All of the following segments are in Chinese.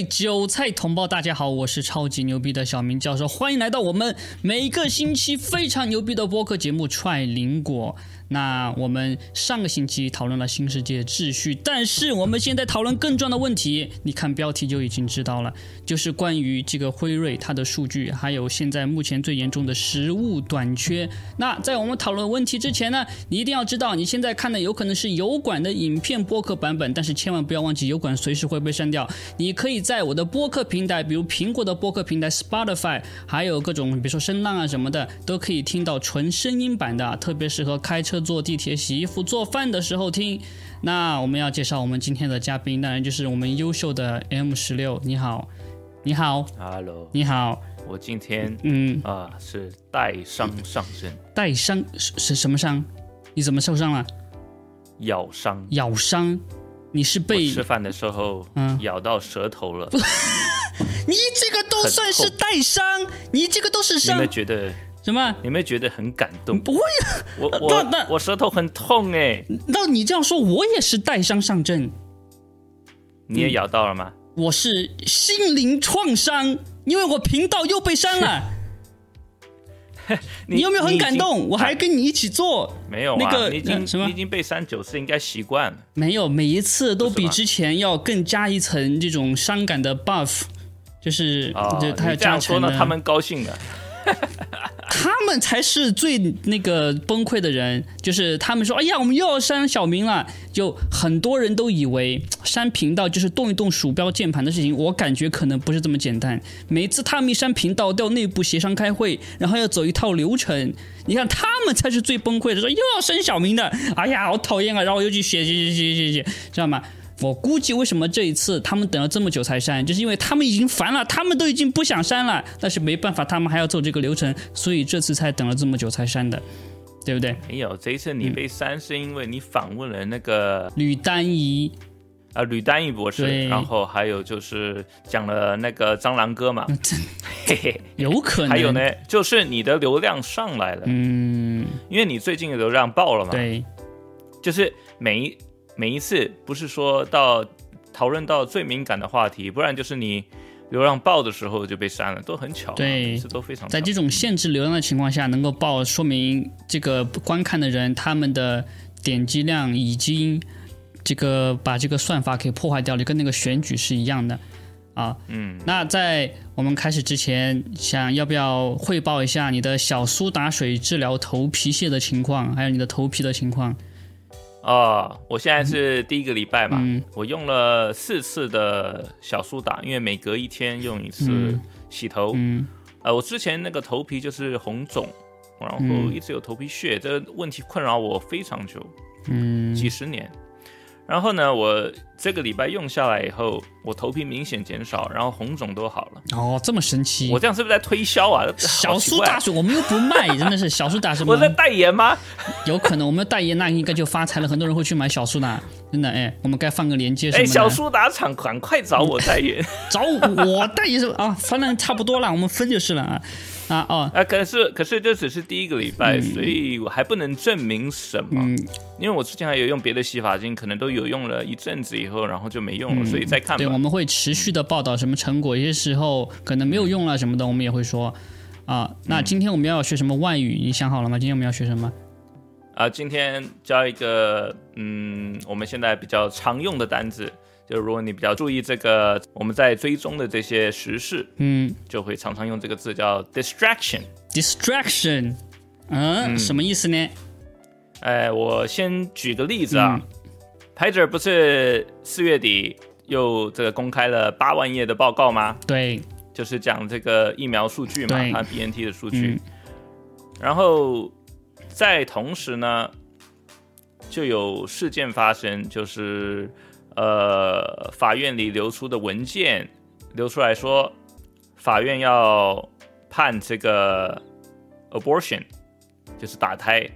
韭菜同胞，大家好，我是超级牛逼的小明教授，欢迎来到我们每个星期非常牛逼的播客节目《踹林果》。那我们上个星期讨论了新世界秩序，但是我们现在讨论更重要的问题，你看标题就已经知道了，就是关于这个辉瑞它的数据，还有现在目前最严重的食物短缺。那在我们讨论问题之前呢，你一定要知道，你现在看的有可能是油管的影片播客版本，但是千万不要忘记，油管随时会被删掉。你可以在我的播客平台，比如苹果的播客平台 Spotify，还有各种比如说声浪啊什么的，都可以听到纯声音版的，特别适合开车。坐地铁、洗衣服、做饭的时候听。那我们要介绍我们今天的嘉宾，当然就是我们优秀的 M 十六。你好，你好，Hello，你好。我今天嗯啊是带伤上阵，带伤是是什么伤？你怎么受伤了？咬伤，咬伤。你是被吃饭的时候嗯咬到舌头了。你这个都算是带伤，你这个都是伤。什么？有没有觉得很感动？不会啊，我我我舌头很痛哎。那你这样说，我也是带伤上阵。你也咬到了吗？我是心灵创伤，因为我频道又被删了。你有没有很感动？我还跟你一起做。没有，那个你已经什么？已经被删九次，应该习惯了。没有，每一次都比之前要更加一层这种伤感的 buff，就是就他要这样说呢，他们高兴了。他们才是最那个崩溃的人，就是他们说：“哎呀，我们又要删小明了。”就很多人都以为删频道就是动一动鼠标键盘的事情，我感觉可能不是这么简单。每次他们一删频道，都要内部协商开会，然后要走一套流程。你看他们才是最崩溃的，说又要删小明的，哎呀，好讨厌啊！然后又去写写写写写写，知道吗？我估计为什么这一次他们等了这么久才删，就是因为他们已经烦了，他们都已经不想删了，但是没办法，他们还要走这个流程，所以这次才等了这么久才删的，对不对？没有，这一次你被删是因为你访问了那个吕丹仪，啊，吕丹仪博士，然后还有就是讲了那个蟑螂哥嘛，嘿嘿，有可能。还有呢，就是你的流量上来了，嗯，因为你最近的流量爆了嘛，对，就是每一。每一次不是说到讨论到最敏感的话题，不然就是你流量爆的时候就被删了，都很巧。对，这都非常。在这种限制流量的情况下，能够爆，说明这个观看的人他们的点击量已经这个把这个算法给破坏掉了，跟那个选举是一样的啊。嗯。那在我们开始之前，想要不要汇报一下你的小苏打水治疗头皮屑的情况，还有你的头皮的情况？哦，我现在是第一个礼拜嘛，我用了四次的小苏打，因为每隔一天用一次洗头。呃，我之前那个头皮就是红肿，然后一直有头皮屑，这个问题困扰我非常久，嗯，几十年。然后呢，我这个礼拜用下来以后，我头皮明显减少，然后红肿都好了。哦，这么神奇！我这样是不是在推销啊？小苏打水，我们又不卖，真的是小苏打什么？我在代言吗？有可能，我们代言那应该就发财了，很多人会去买小苏打。真的，哎，我们该放个链接什么？哎，小苏打厂赶快找我代言，找我代言是吧？啊，反正差不多了，我们分就是了啊。啊哦啊！可是可是这只是第一个礼拜，所以我还不能证明什么。嗯，因为我之前还有用别的洗发精，可能都有用了一阵子以后，然后就没用了，所以再看。对，我们会持续的报道什么成果，有些时候可能没有用了什么的，我们也会说。啊，那今天我们要学什么外语？你想好了吗？今天我们要学什么？啊，今天教一个嗯，我们现在比较常用的单词。就如果你比较注意这个，我们在追踪的这些时事，嗯，就会常常用这个字叫 distraction。distraction，嗯，什么意思呢？哎，我先举个例子啊，拍者不是四月底又这个公开了八万页的报告吗？对，就是讲这个疫苗数据嘛，它 BNT 的数据。然后在同时呢，就有事件发生，就是。呃，法院里流出的文件流出来说，法院要判这个 abortion 就是打胎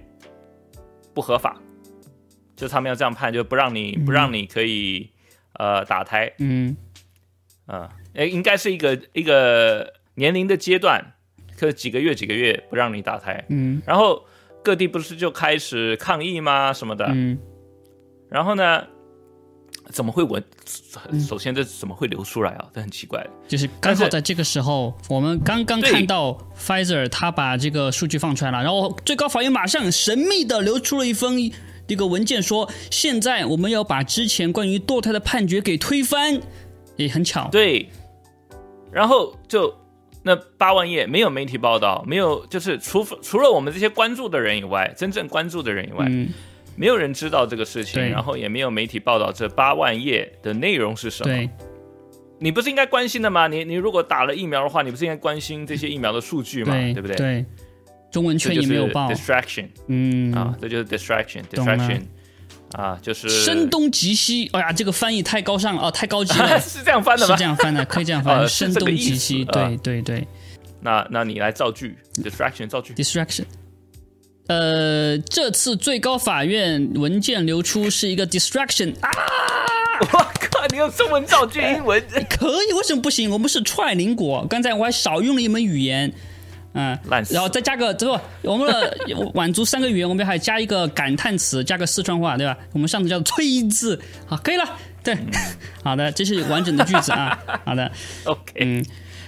不合法，就他们要这样判，就不让你不让你可以呃打胎。嗯，啊，哎，应该是一个一个年龄的阶段，可几个月几个月不让你打胎。嗯，然后各地不是就开始抗议吗？什么的。嗯，然后呢？怎么会闻？首先这怎么会流出来啊？这很奇怪。就是刚好在这个时候，我们刚刚看到 Pfizer 他把这个数据放出来了，然后最高法院马上神秘的流出了一封这个文件，说现在我们要把之前关于堕胎的判决给推翻，也很巧。对，然后就那八万页没有媒体报道，没有就是除除了我们这些关注的人以外，真正关注的人以外。没有人知道这个事情，然后也没有媒体报道这八万页的内容是什么。你不是应该关心的吗？你你如果打了疫苗的话，你不是应该关心这些疫苗的数据吗？对不对？对，中文圈也没有报。Distraction，嗯啊，这就是 distraction，distraction，啊，就是声东击西。哎呀，这个翻译太高尚了哦，太高级了。是这样翻的吗？是这样翻的，可以这样翻。声东击西，对对对。那那你来造句，distraction 造句，distraction。呃，这次最高法院文件流出是一个 distraction 啊！我靠，你用中文造句，英文。可以？为什么不行？我们是踹邻国，刚才我还少用了一门语言，嗯，然后再加个，最后，我们的满足三个语言，我们还加一个感叹词，加个四川话，对吧？我们上次叫催字，好，可以了，对，好的，这是完整的句子啊，好的，OK，嗯，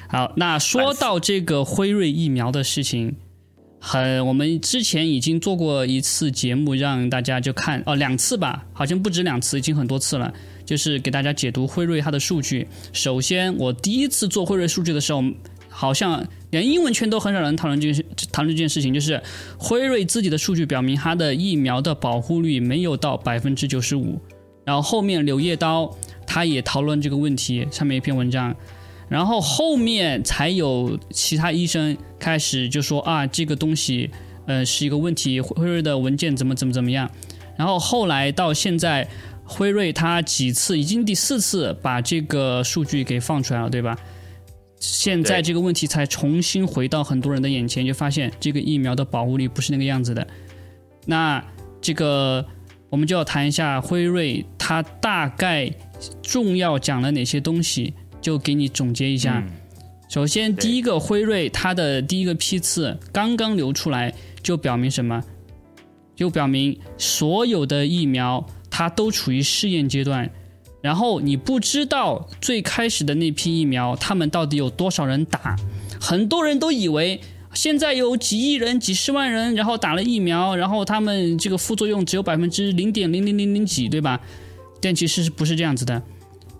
好，那说到这个辉瑞疫苗的事情。很，我们之前已经做过一次节目，让大家就看哦，两次吧，好像不止两次，已经很多次了。就是给大家解读辉瑞它的数据。首先，我第一次做辉瑞数据的时候，好像连英文圈都很少人讨论这件讨论这件事情，就是辉瑞自己的数据表明，它的疫苗的保护率没有到百分之九十五。然后后面柳叶刀他也讨论这个问题，上面一篇文章。然后后面才有其他医生开始就说啊，这个东西呃是一个问题，辉瑞的文件怎么怎么怎么样。然后后来到现在，辉瑞他几次已经第四次把这个数据给放出来了，对吧？现在这个问题才重新回到很多人的眼前，就发现这个疫苗的保护力不是那个样子的。那这个我们就要谈一下辉瑞，它大概重要讲了哪些东西。就给你总结一下，首先第一个辉瑞它的第一个批次刚刚流出来，就表明什么？就表明所有的疫苗它都处于试验阶段，然后你不知道最开始的那批疫苗他们到底有多少人打，很多人都以为现在有几亿人、几十万人，然后打了疫苗，然后他们这个副作用只有百分之零点零零零零几，对吧？但其实是不是这样子的？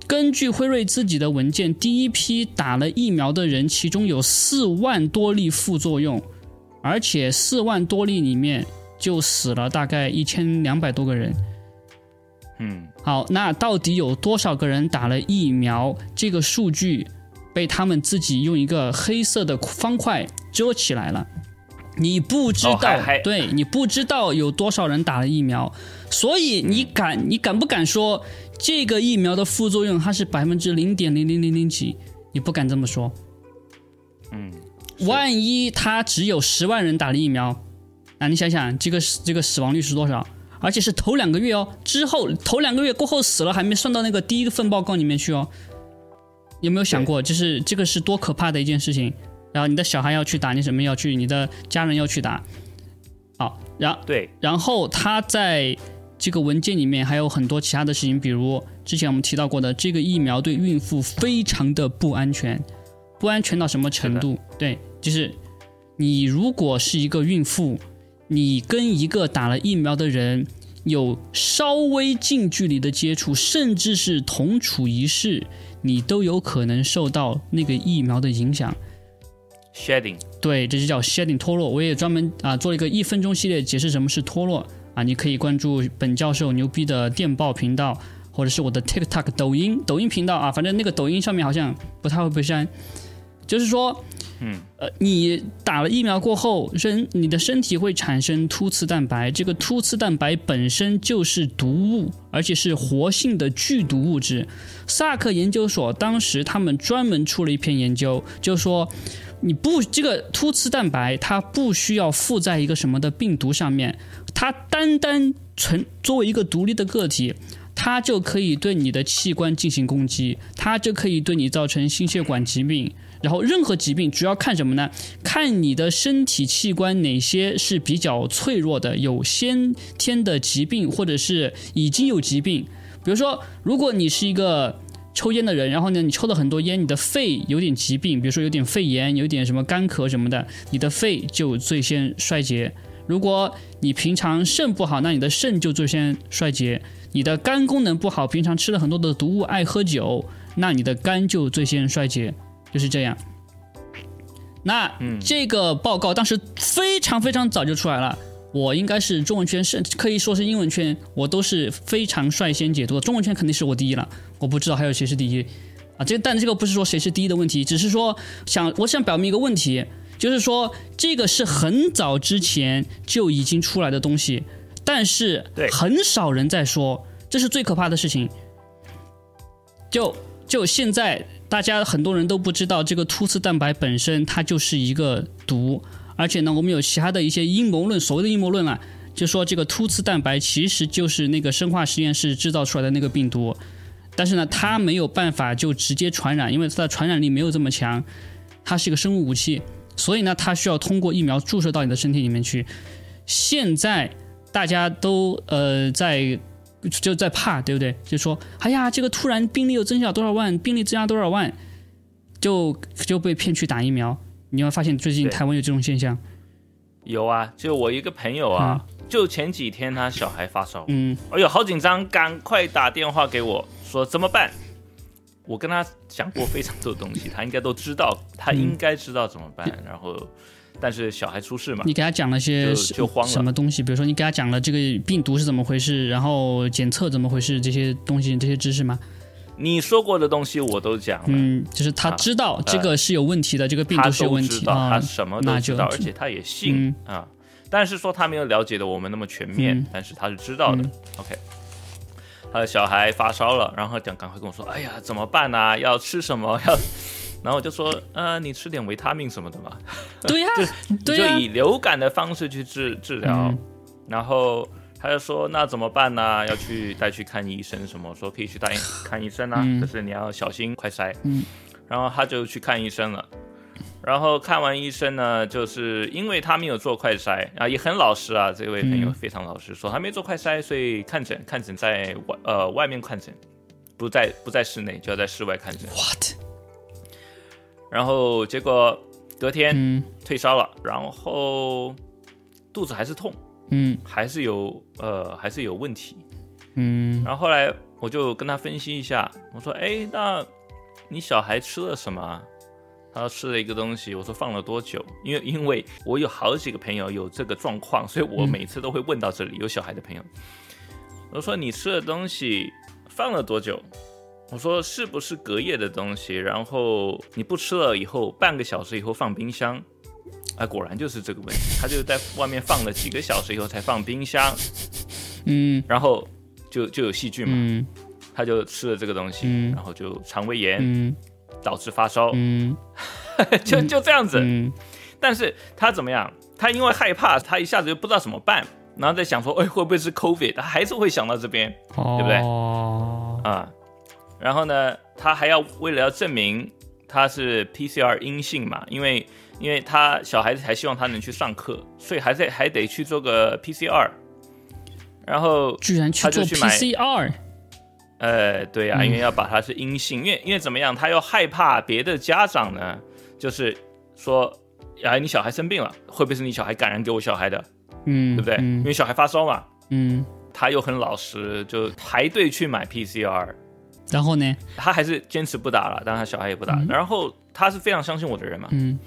根据辉瑞自己的文件，第一批打了疫苗的人，其中有四万多例副作用，而且四万多例里面就死了大概一千两百多个人。嗯，好，那到底有多少个人打了疫苗？这个数据被他们自己用一个黑色的方块遮起来了，你不知道，对你不知道有多少人打了疫苗，所以你敢，你敢不敢说？这个疫苗的副作用它是百分之零点零零零零几，你不敢这么说。嗯，万一他只有十万人打了疫苗，那你想想这个这个死亡率是多少？而且是头两个月哦，之后头两个月过后死了还没算到那个第一份报告里面去哦。有没有想过，就是这个是多可怕的一件事情？然后你的小孩要去打，你什么要去？你的家人要去打。好，然对，然后他在。这个文件里面还有很多其他的事情，比如之前我们提到过的，这个疫苗对孕妇非常的不安全，不安全到什么程度？对，就是你如果是一个孕妇，你跟一个打了疫苗的人有稍微近距离的接触，甚至是同处一室，你都有可能受到那个疫苗的影响。Shedding，对，这就叫 Shedding 脱落。我也专门啊做了一个一分钟系列，解释什么是脱落。啊，你可以关注本教授牛逼的电报频道，或者是我的 TikTok 抖音抖音频道啊，反正那个抖音上面好像不太会被删。就是说，嗯，呃，你打了疫苗过后，身你的身体会产生突刺蛋白，这个突刺蛋白本身就是毒物，而且是活性的剧毒物质。萨克研究所当时他们专门出了一篇研究，就说。你不这个突刺蛋白，它不需要附在一个什么的病毒上面，它单单存作为一个独立的个体，它就可以对你的器官进行攻击，它就可以对你造成心血管疾病。然后任何疾病主要看什么呢？看你的身体器官哪些是比较脆弱的，有先天的疾病或者是已经有疾病。比如说，如果你是一个抽烟的人，然后呢，你抽了很多烟，你的肺有点疾病，比如说有点肺炎，有点什么干咳什么的，你的肺就最先衰竭。如果你平常肾不好，那你的肾就最先衰竭。你的肝功能不好，平常吃了很多的毒物，爱喝酒，那你的肝就最先衰竭，就是这样。那这个报告当时非常非常早就出来了。我应该是中文圈，甚至可以说是英文圈，我都是非常率先解读的。中文圈肯定是我第一了，我不知道还有谁是第一啊。这但这个不是说谁是第一的问题，只是说想我想表明一个问题，就是说这个是很早之前就已经出来的东西，但是很少人在说，这是最可怕的事情。就就现在，大家很多人都不知道这个突刺蛋白本身它就是一个毒。而且呢，我们有其他的一些阴谋论，所谓的阴谋论啊，就说这个突刺蛋白其实就是那个生化实验室制造出来的那个病毒，但是呢，它没有办法就直接传染，因为它的传染力没有这么强，它是一个生物武器，所以呢，它需要通过疫苗注射到你的身体里面去。现在大家都呃在就在怕，对不对？就说，哎呀，这个突然病例又增加多少万，病例增加多少万，就就被骗去打疫苗。你会发现最近台湾有这种现象，有啊，就我一个朋友啊，就前几天他小孩发烧，嗯，哎呦好紧张，赶快打电话给我说怎么办？我跟他讲过非常多东西，他应该都知道，他应该知道怎么办。然后，但是小孩出事嘛，你给他讲了些就慌了什么东西？比如说你给他讲了这个病毒是怎么回事，然后检测怎么回事这些东西这些知识吗？你说过的东西我都讲了，嗯，就是他知道这个是有问题的，这个病毒是有问题啊，他什么都知道，而且他也信啊。但是说他没有了解的我们那么全面，但是他是知道的。OK，他的小孩发烧了，然后讲赶快跟我说，哎呀，怎么办呢？要吃什么？要，然后我就说，呃，你吃点维他命什么的嘛。对呀，就就以流感的方式去治治疗，然后。他就说：“那怎么办呢？要去带去看医生什么？说可以去带 看医生啊，可是你要小心快筛。”嗯，然后他就去看医生了。然后看完医生呢，就是因为他没有做快筛啊，也很老实啊。这位朋友非常老实，说他没做快筛，所以看诊看诊在外呃外面看诊，不在不在室内，就要在室外看诊。What？然后结果隔天退烧了，然后肚子还是痛。嗯，还是有呃，还是有问题，嗯。然后后来我就跟他分析一下，我说：“哎，那你小孩吃了什么？”他说：“吃了一个东西。”我说：“放了多久？”因为因为我有好几个朋友有这个状况，所以我每次都会问到这里有小孩的朋友。我说：“你吃的东西放了多久？”我说：“是不是隔夜的东西？然后你不吃了以后，半个小时以后放冰箱？”啊，果然就是这个问题，他就在外面放了几个小时以后才放冰箱，嗯，然后就就有细菌嘛，嗯，他就吃了这个东西，嗯，然后就肠胃炎，嗯，导致发烧，嗯，就就这样子，嗯，但是他怎么样？他因为害怕，他一下子就不知道怎么办，然后在想说，哎，会不会是 COVID？他还是会想到这边，对不对？哦，啊，然后呢，他还要为了要证明他是 PCR 阴性嘛，因为。因为他小孩子还希望他能去上课，所以还在还得去做个 PCR，然后居然去做 PCR，呃，对呀，因为要把他是阴性，因为因为怎么样，他又害怕别的家长呢，就是说，哎，你小孩生病了，会不会是你小孩感染给我小孩的？嗯，对不对？因为小孩发烧嘛，嗯，他又很老实，就排队去买 PCR，然后呢，他还是坚持不打了，但他小孩也不打，然后他是非常相信我的人嘛，嗯。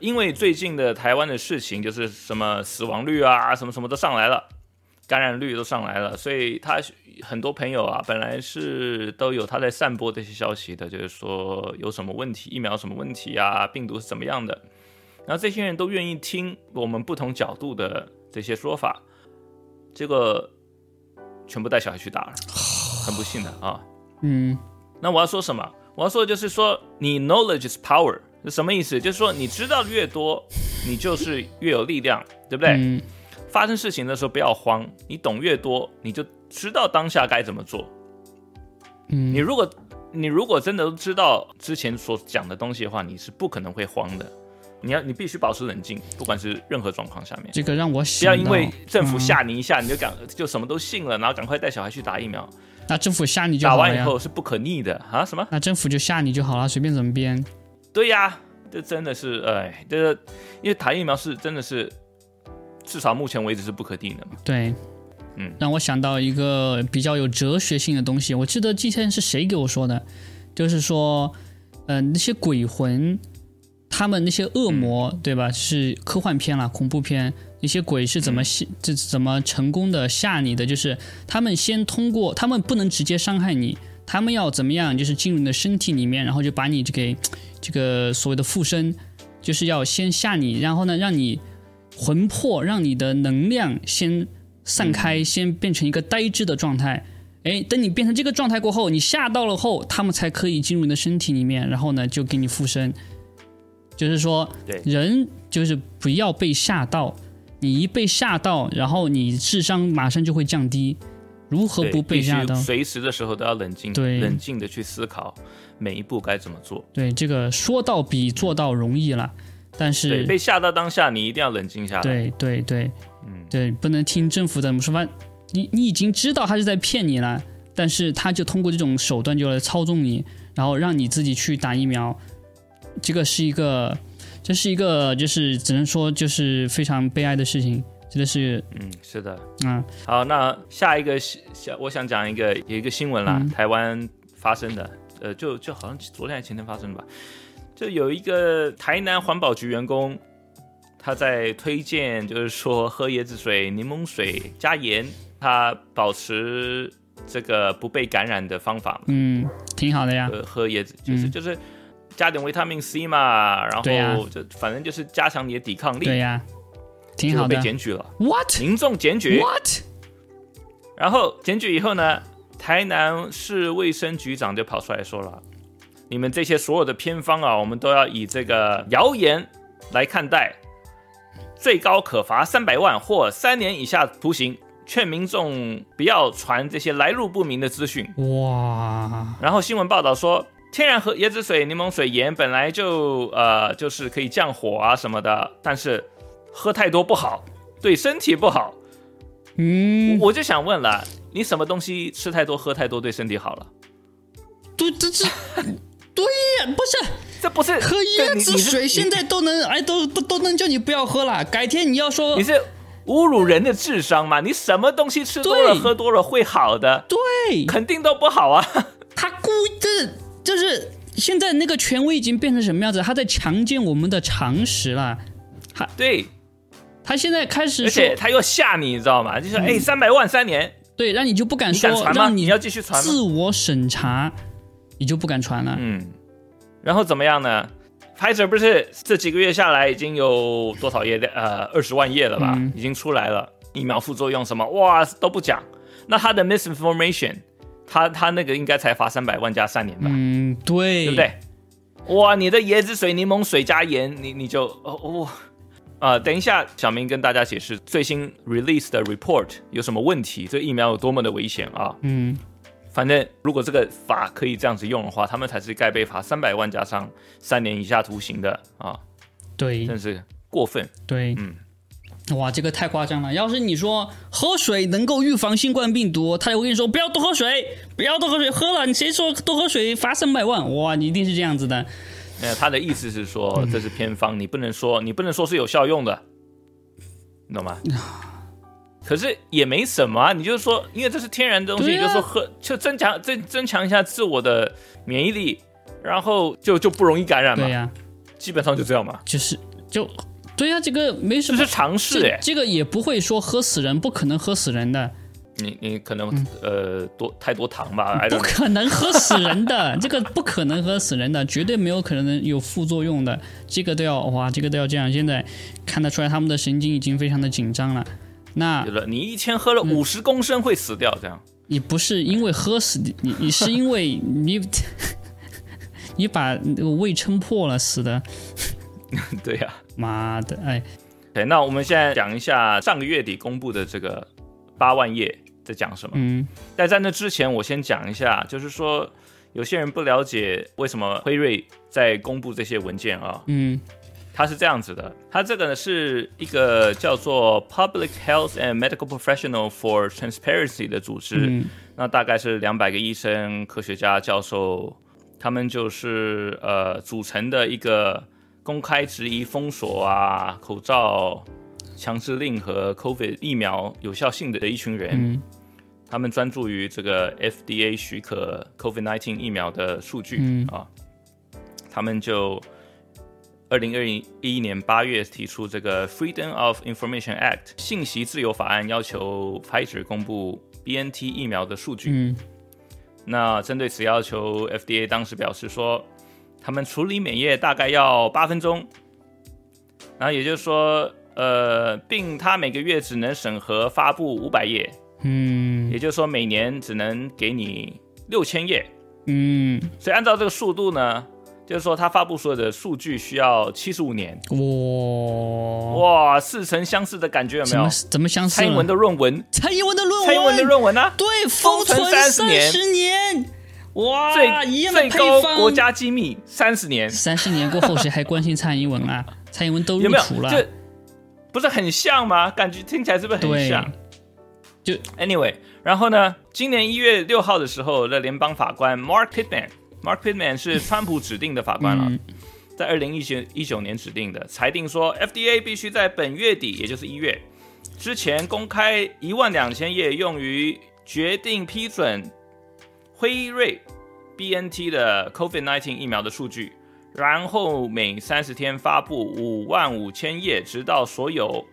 因为最近的台湾的事情，就是什么死亡率啊，什么什么都上来了，感染率都上来了，所以他很多朋友啊，本来是都有他在散播这些消息的，就是说有什么问题，疫苗什么问题啊，病毒是怎么样的，然后这些人都愿意听我们不同角度的这些说法，结果全部带小孩去打了，很不幸的啊。嗯，那我要说什么？我要说的就是说，你 knowledge is power。什么意思？就是说，你知道的越多，你就是越有力量，对不对？发生事情的时候不要慌，你懂越多，你就知道当下该怎么做。嗯，你如果你如果真的都知道之前所讲的东西的话，你是不可能会慌的。你要你必须保持冷静，不管是任何状况下面。这个让我不要因为政府吓你一下，你就赶就什么都信了，然后赶快带小孩去打疫苗。那政府吓你就打完以后是不可逆的啊？什么？那政府就吓你就好了，随便怎么编。对呀，这真的是哎，这个因为打疫苗是真的是，至少目前为止是不可定的嘛。对，嗯，让我想到一个比较有哲学性的东西。我记得之前是谁给我说的，就是说，嗯，那些鬼魂。他们那些恶魔，对吧？是科幻片了，恐怖片。那些鬼是怎么吓，这怎么成功的吓你的？就是他们先通过，他们不能直接伤害你，他们要怎么样？就是进入你的身体里面，然后就把你这个这个所谓的附身，就是要先吓你，然后呢，让你魂魄，让你的能量先散开，先变成一个呆滞的状态。哎，等你变成这个状态过后，你吓到了后，他们才可以进入你的身体里面，然后呢，就给你附身。就是说，人就是不要被吓到，你一被吓到，然后你智商马上就会降低。如何不被吓到？随时的时候都要冷静，对，冷静的去思考每一步该怎么做。对，这个说到比做到容易了，但是被吓到当下，你一定要冷静下来。对对对，嗯，对，不能听政府怎么说法。你你已经知道他是在骗你了，但是他就通过这种手段就来操纵你，然后让你自己去打疫苗。这个是一个，这是一个，就是只能说就是非常悲哀的事情，真的是，嗯，是的，嗯，好，那下一个下我想讲一个有一个新闻啦，台湾发生的，呃，就就好像昨天还前天发生的吧，就有一个台南环保局员工，他在推荐，就是说喝椰子水、柠檬水加盐，他保持这个不被感染的方法，嗯，挺好的呀，喝椰子就是就是。加点维他命 C 嘛，然后就反正就是加强你的抵抗力。对呀，挺好的。被检举了，what？民众检举，what？然后检举以后呢，台南市卫生局长就跑出来说了：“你们这些所有的偏方啊，我们都要以这个谣言来看待，最高可罚三百万或三年以下徒刑。劝民众不要传这些来路不明的资讯。”哇！然后新闻报道说。天然和椰子水、柠檬水、盐本来就呃就是可以降火啊什么的，但是喝太多不好，对身体不好。嗯，我就想问了，你什么东西吃太多、喝太多对身体好了？对，这这 对呀，不是，这不是喝椰子水现在都能哎都都都能叫你不要喝了，改天你要说你是侮辱人的智商吗？你什么东西吃多了、喝多了会好的？对，肯定都不好啊。他故意的。就是现在那个权威已经变成什么样子？他在强奸我们的常识了。他对，他现在开始，而且他又吓你，你知道吗？就说哎，三百万三年，对，让你就不敢说，让你要继续传，自我审查，你就不敢传了。嗯，然后怎么样呢？Pfizer 不是这几个月下来已经有多少页的呃二十万页了吧？已经出来了，疫苗副作用什么哇都不讲。那他的 misinformation。他他那个应该才罚三百万加三年吧？嗯，对，对不对？哇，你的椰子水、柠檬水加盐，你你就哦哦啊！等一下，小明跟大家解释最新 release 的 report 有什么问题，这疫苗有多么的危险啊？嗯，反正如果这个法可以这样子用的话，他们才是该被罚三百万加上三年以下徒刑的啊！对，真是过分。对，嗯。哇，这个太夸张了！要是你说喝水能够预防新冠病毒，他就会跟你说不要多喝水，不要多喝水，喝了你谁说多喝水罚三百万？哇，你一定是这样子的。没有，他的意思是说这是偏方，你不能说你不能说是有效用的，你懂吗？可是也没什么啊，你就是说，因为这是天然的东西，就说喝就增强增增强一下自我的免疫力，然后就就不容易感染嘛。对呀，基本上就这样嘛。就是就。对呀，这个没什么，这是尝试哎，这个也不会说喝死人，不可能喝死人的。你你可能呃多太多糖吧？不可能喝死人的，这个不可能喝死人的，绝对没有可能有副作用的。这个都要哇，这个都要这样。现在看得出来，他们的神经已经非常的紧张了。那你一天喝了五十公升会死掉？这样？你不是因为喝死你，你你是因为你 你把胃撑破了死的。对呀。妈的，哎，对，那我们现在讲一下上个月底公布的这个八万页在讲什么。嗯，但在那之前，我先讲一下，就是说有些人不了解为什么辉瑞在公布这些文件啊。嗯，它是这样子的，它这个呢是一个叫做 Public Health and Medical Professional for Transparency 的组织，那大概是两百个医生、科学家、教授，他们就是呃组成的一个公开质疑封锁啊、口罩强制令和 COVID 疫苗有效性的一群人，他们专注于这个 FDA 许可 COVID-19 疫苗的数据啊，他们就。二零二一年八月提出这个 Freedom of Information Act 信息自由法案，要求 Pfizer 公布 BNT 疫苗的数据。嗯，那针对此要求，FDA 当时表示说，他们处理免液大概要八分钟。然后也就是说，呃，并他每个月只能审核发布五百页。嗯，也就是说每年只能给你六千页。嗯，所以按照这个速度呢？就是说，他发布所有的数据需要七十五年。哇哇，似曾相识的感觉有没有？怎么相似？蔡英文的论文，蔡英文的论文，蔡英文的论文呢？对，封存三十年。哇，最最高国家机密三十年。三十年过后，谁还关心蔡英文啊？蔡英文都入土了，这不是很像吗？感觉听起来是不是很像？就 anyway，然后呢？今年一月六号的时候，的联邦法官 Mark Pittman。Mark Pittman 是川普指定的法官了，在二零一九一九年指定的，裁定说 FDA 必须在本月底，也就是一月之前公开一万两千页用于决定批准辉瑞 BNT 的 COVID-19 疫苗的数据，然后每三十天发布五万五千页，直到所有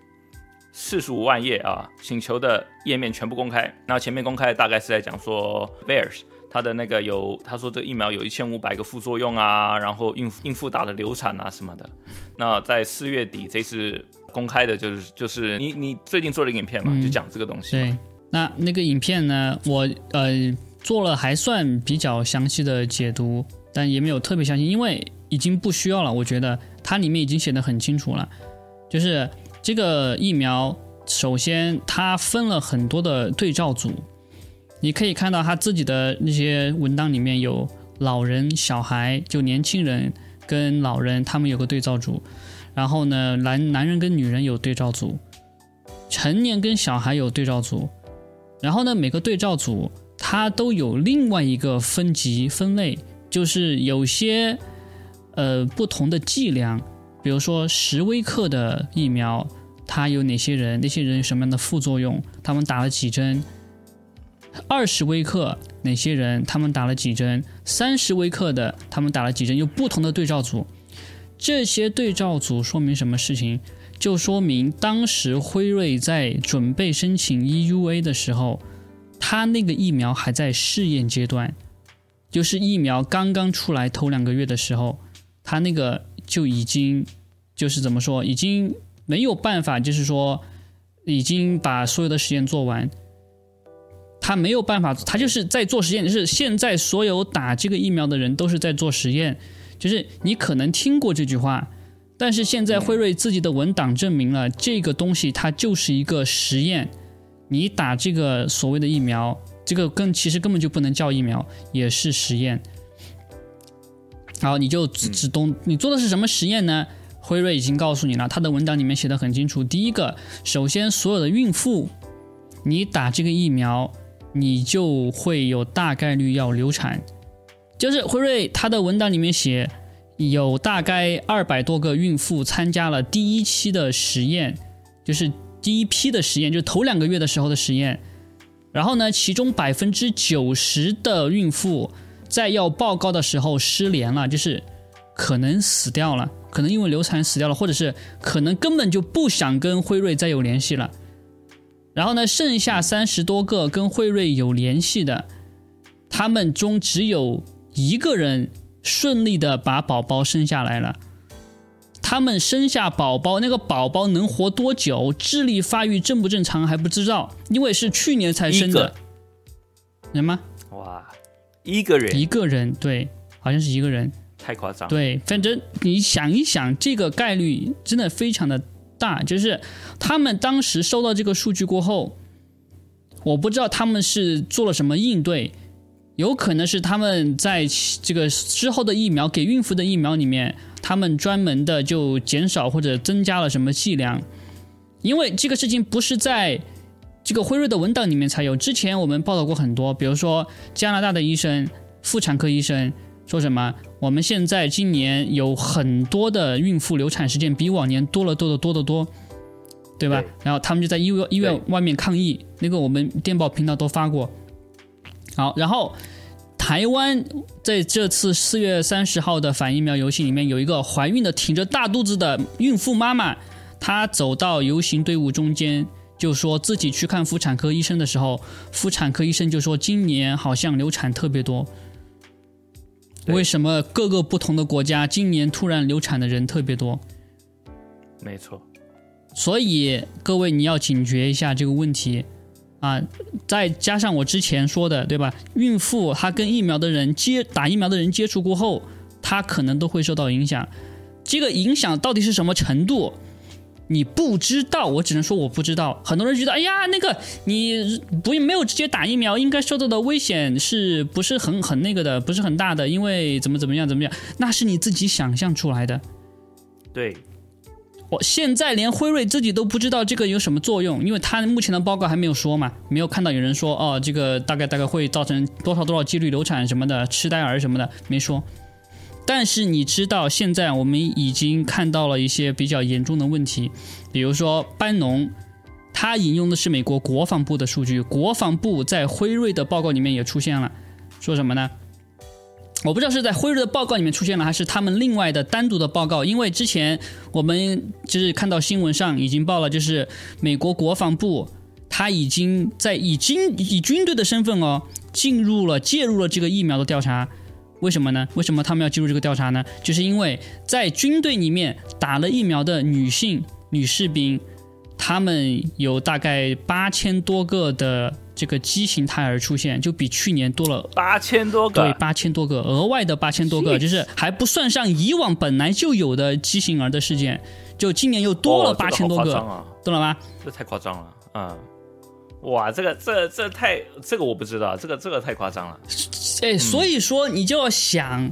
四十五万页啊请求的页面全部公开。那前面公开大概是在讲说 Bears。他的那个有，他说这疫苗有一千五百个副作用啊，然后孕孕妇打的流产啊什么的。那在四月底这次公开的就是就是你你最近做了一个影片嘛，就讲这个东西。对，那那个影片呢，我呃做了还算比较详细的解读，但也没有特别详细，因为已经不需要了。我觉得它里面已经写的很清楚了，就是这个疫苗，首先它分了很多的对照组。你可以看到他自己的那些文档里面有老人、小孩，就年轻人跟老人，他们有个对照组。然后呢，男男人跟女人有对照组，成年跟小孩有对照组。然后呢，每个对照组它都有另外一个分级分类，就是有些呃不同的剂量，比如说十微克的疫苗，它有哪些人，那些人什么样的副作用，他们打了几针。二十微克哪些人他们打了几针？三十微克的他们打了几针？有不同的对照组，这些对照组说明什么事情？就说明当时辉瑞在准备申请 EUA 的时候，他那个疫苗还在试验阶段，就是疫苗刚刚出来头两个月的时候，他那个就已经就是怎么说，已经没有办法，就是说已经把所有的实验做完。他没有办法，他就是在做实验。就是现在所有打这个疫苗的人都是在做实验。就是你可能听过这句话，但是现在辉瑞自己的文档证明了这个东西它就是一个实验。你打这个所谓的疫苗，这个根其实根本就不能叫疫苗，也是实验。好，你就只只懂你做的是什么实验呢？辉瑞已经告诉你了，他的文档里面写的很清楚。第一个，首先所有的孕妇，你打这个疫苗。你就会有大概率要流产，就是辉瑞他的文档里面写，有大概二百多个孕妇参加了第一期的实验，就是第一批的实验，就头两个月的时候的实验。然后呢，其中百分之九十的孕妇在要报告的时候失联了，就是可能死掉了，可能因为流产死掉了，或者是可能根本就不想跟辉瑞再有联系了。然后呢，剩下三十多个跟辉瑞有联系的，他们中只有一个人顺利的把宝宝生下来了。他们生下宝宝，那个宝宝能活多久，智力发育正不正常还不知道，因为是去年才生的。人吗？哇，一个人，一个人，对，好像是一个人，太夸张。对，反正你想一想，这个概率真的非常的。大就是他们当时收到这个数据过后，我不知道他们是做了什么应对，有可能是他们在这个之后的疫苗给孕妇的疫苗里面，他们专门的就减少或者增加了什么剂量，因为这个事情不是在这个辉瑞的文档里面才有，之前我们报道过很多，比如说加拿大的医生、妇产科医生说什么，我们现在今年有很多的孕妇流产事件，比往年多了多得多得多，对吧？然后他们就在医院医院外面抗议，那个我们电报频道都发过。好，然后台湾在这次四月三十号的反疫苗游行里面，有一个怀孕的挺着大肚子的孕妇妈妈，她走到游行队伍中间，就说自己去看妇产科医生的时候，妇产科医生就说今年好像流产特别多。为什么各个不同的国家今年突然流产的人特别多？没错，所以各位你要警觉一下这个问题。啊，再加上我之前说的，对吧？孕妇她跟疫苗的人接打疫苗的人接触过后，她可能都会受到影响。这个影响到底是什么程度，你不知道。我只能说我不知道。很多人觉得，哎呀，那个你不没有直接打疫苗，应该受到的危险是不是很很那个的，不是很大的？因为怎么怎么样怎么样，那是你自己想象出来的。对。我现在连辉瑞自己都不知道这个有什么作用，因为他目前的报告还没有说嘛，没有看到有人说哦，这个大概大概会造成多少多少几率流产什么的，痴呆儿什么的没说。但是你知道，现在我们已经看到了一些比较严重的问题，比如说班农，他引用的是美国国防部的数据，国防部在辉瑞的报告里面也出现了，说什么呢？我不知道是在辉瑞的报告里面出现了，还是他们另外的单独的报告。因为之前我们就是看到新闻上已经报了，就是美国国防部他已经在已经以军队的身份哦进入了介入了这个疫苗的调查。为什么呢？为什么他们要进入这个调查呢？就是因为在军队里面打了疫苗的女性女士兵，他们有大概八千多个的。这个畸形胎儿出现，就比去年多了八千多个，对，八千多个，额外的八千多个，就是还不算上以往本来就有的畸形儿的事件，就今年又多了八千多个，懂了吗？这太夸张了，嗯，哇，这个这这太这个我不知道，这个这个太夸张了，哎，所以说你就要想，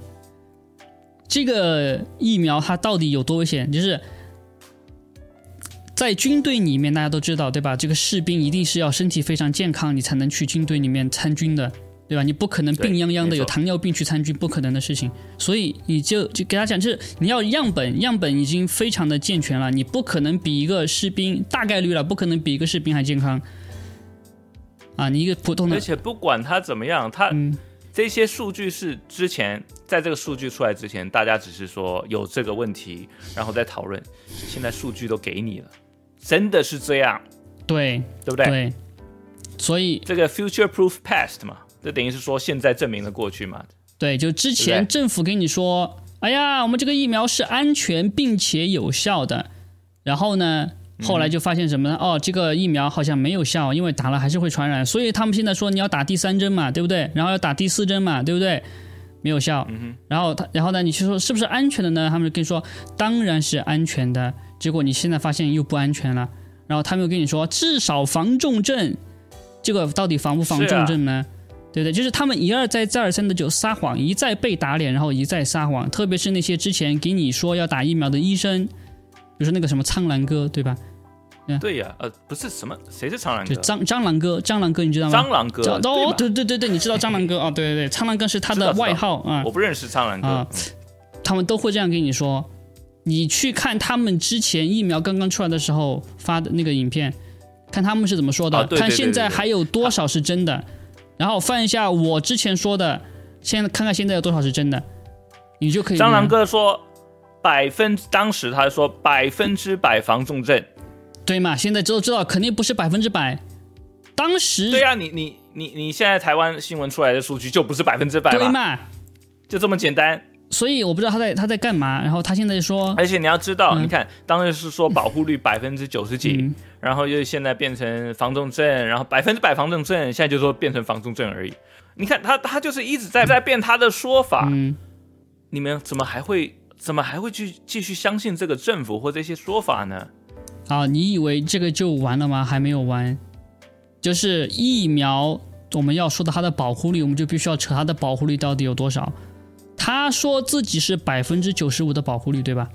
这个疫苗它到底有多危险，就是。在军队里面，大家都知道，对吧？这个士兵一定是要身体非常健康，你才能去军队里面参军的，对吧？你不可能病殃殃的有糖尿病去参军，不可能的事情。所以你就就给他讲，就是你要样本，样本已经非常的健全了，你不可能比一个士兵大概率了，不可能比一个士兵还健康。啊，你一个普通的，而且不管他怎么样，他这些数据是之前在这个数据出来之前，大家只是说有这个问题，然后再讨论，现在数据都给你了。真的是这样，对对不对？对，所以这个 future proof past 嘛，这等于是说现在证明了过去嘛。对，就之前政府跟你说，哎呀，我们这个疫苗是安全并且有效的，然后呢，后来就发现什么呢？哦，这个疫苗好像没有效，因为打了还是会传染，所以他们现在说你要打第三针嘛，对不对？然后要打第四针嘛，对不对？没有效。然后他，然后呢，你去说是不是安全的呢？他们跟你说，当然是安全的。结果你现在发现又不安全了，然后他们又跟你说至少防重症，这个到底防不防重症呢？对不对？就是他们一而再再而三的就撒谎，一再被打脸，然后一再撒谎。特别是那些之前给你说要打疫苗的医生，比如说那个什么苍兰哥，对吧？对呀，呃，不是什么，谁是苍兰哥？蟑蟑螂哥，蟑螂哥，你知道吗？蟑螂哥，哦，对对对对，你知道蟑螂哥啊？对对对，蟑螂哥是他的外号啊。我不认识蟑螂哥，他们都会这样跟你说。你去看他们之前疫苗刚刚出来的时候发的那个影片，看他们是怎么说的，看现在还有多少是真的，然后翻一下我之前说的，现在看看现在有多少是真的，你就可以。蟑螂哥说百分，当时他说百分之百防重症，对嘛？现在都知道肯定不是百分之百，当时对呀，你你你你现在台湾新闻出来的数据就不是百分之百对嘛？就这么简单。所以我不知道他在他在干嘛，然后他现在说，而且你要知道，你看当时是说保护率百分之九十几，然后又现在变成防重症，然后百分之百防重症，现在就说变成防重症而已。你看他他就是一直在在变他的说法，你们怎么还会怎么还会去继续相信这个政府或这些说法呢？啊，你以为这个就完了吗？还没有完，就是疫苗我们要说到它的保护率，我们就必须要扯它的保护率到底有多少。他说自己是百分之九十五的保护率，对吧？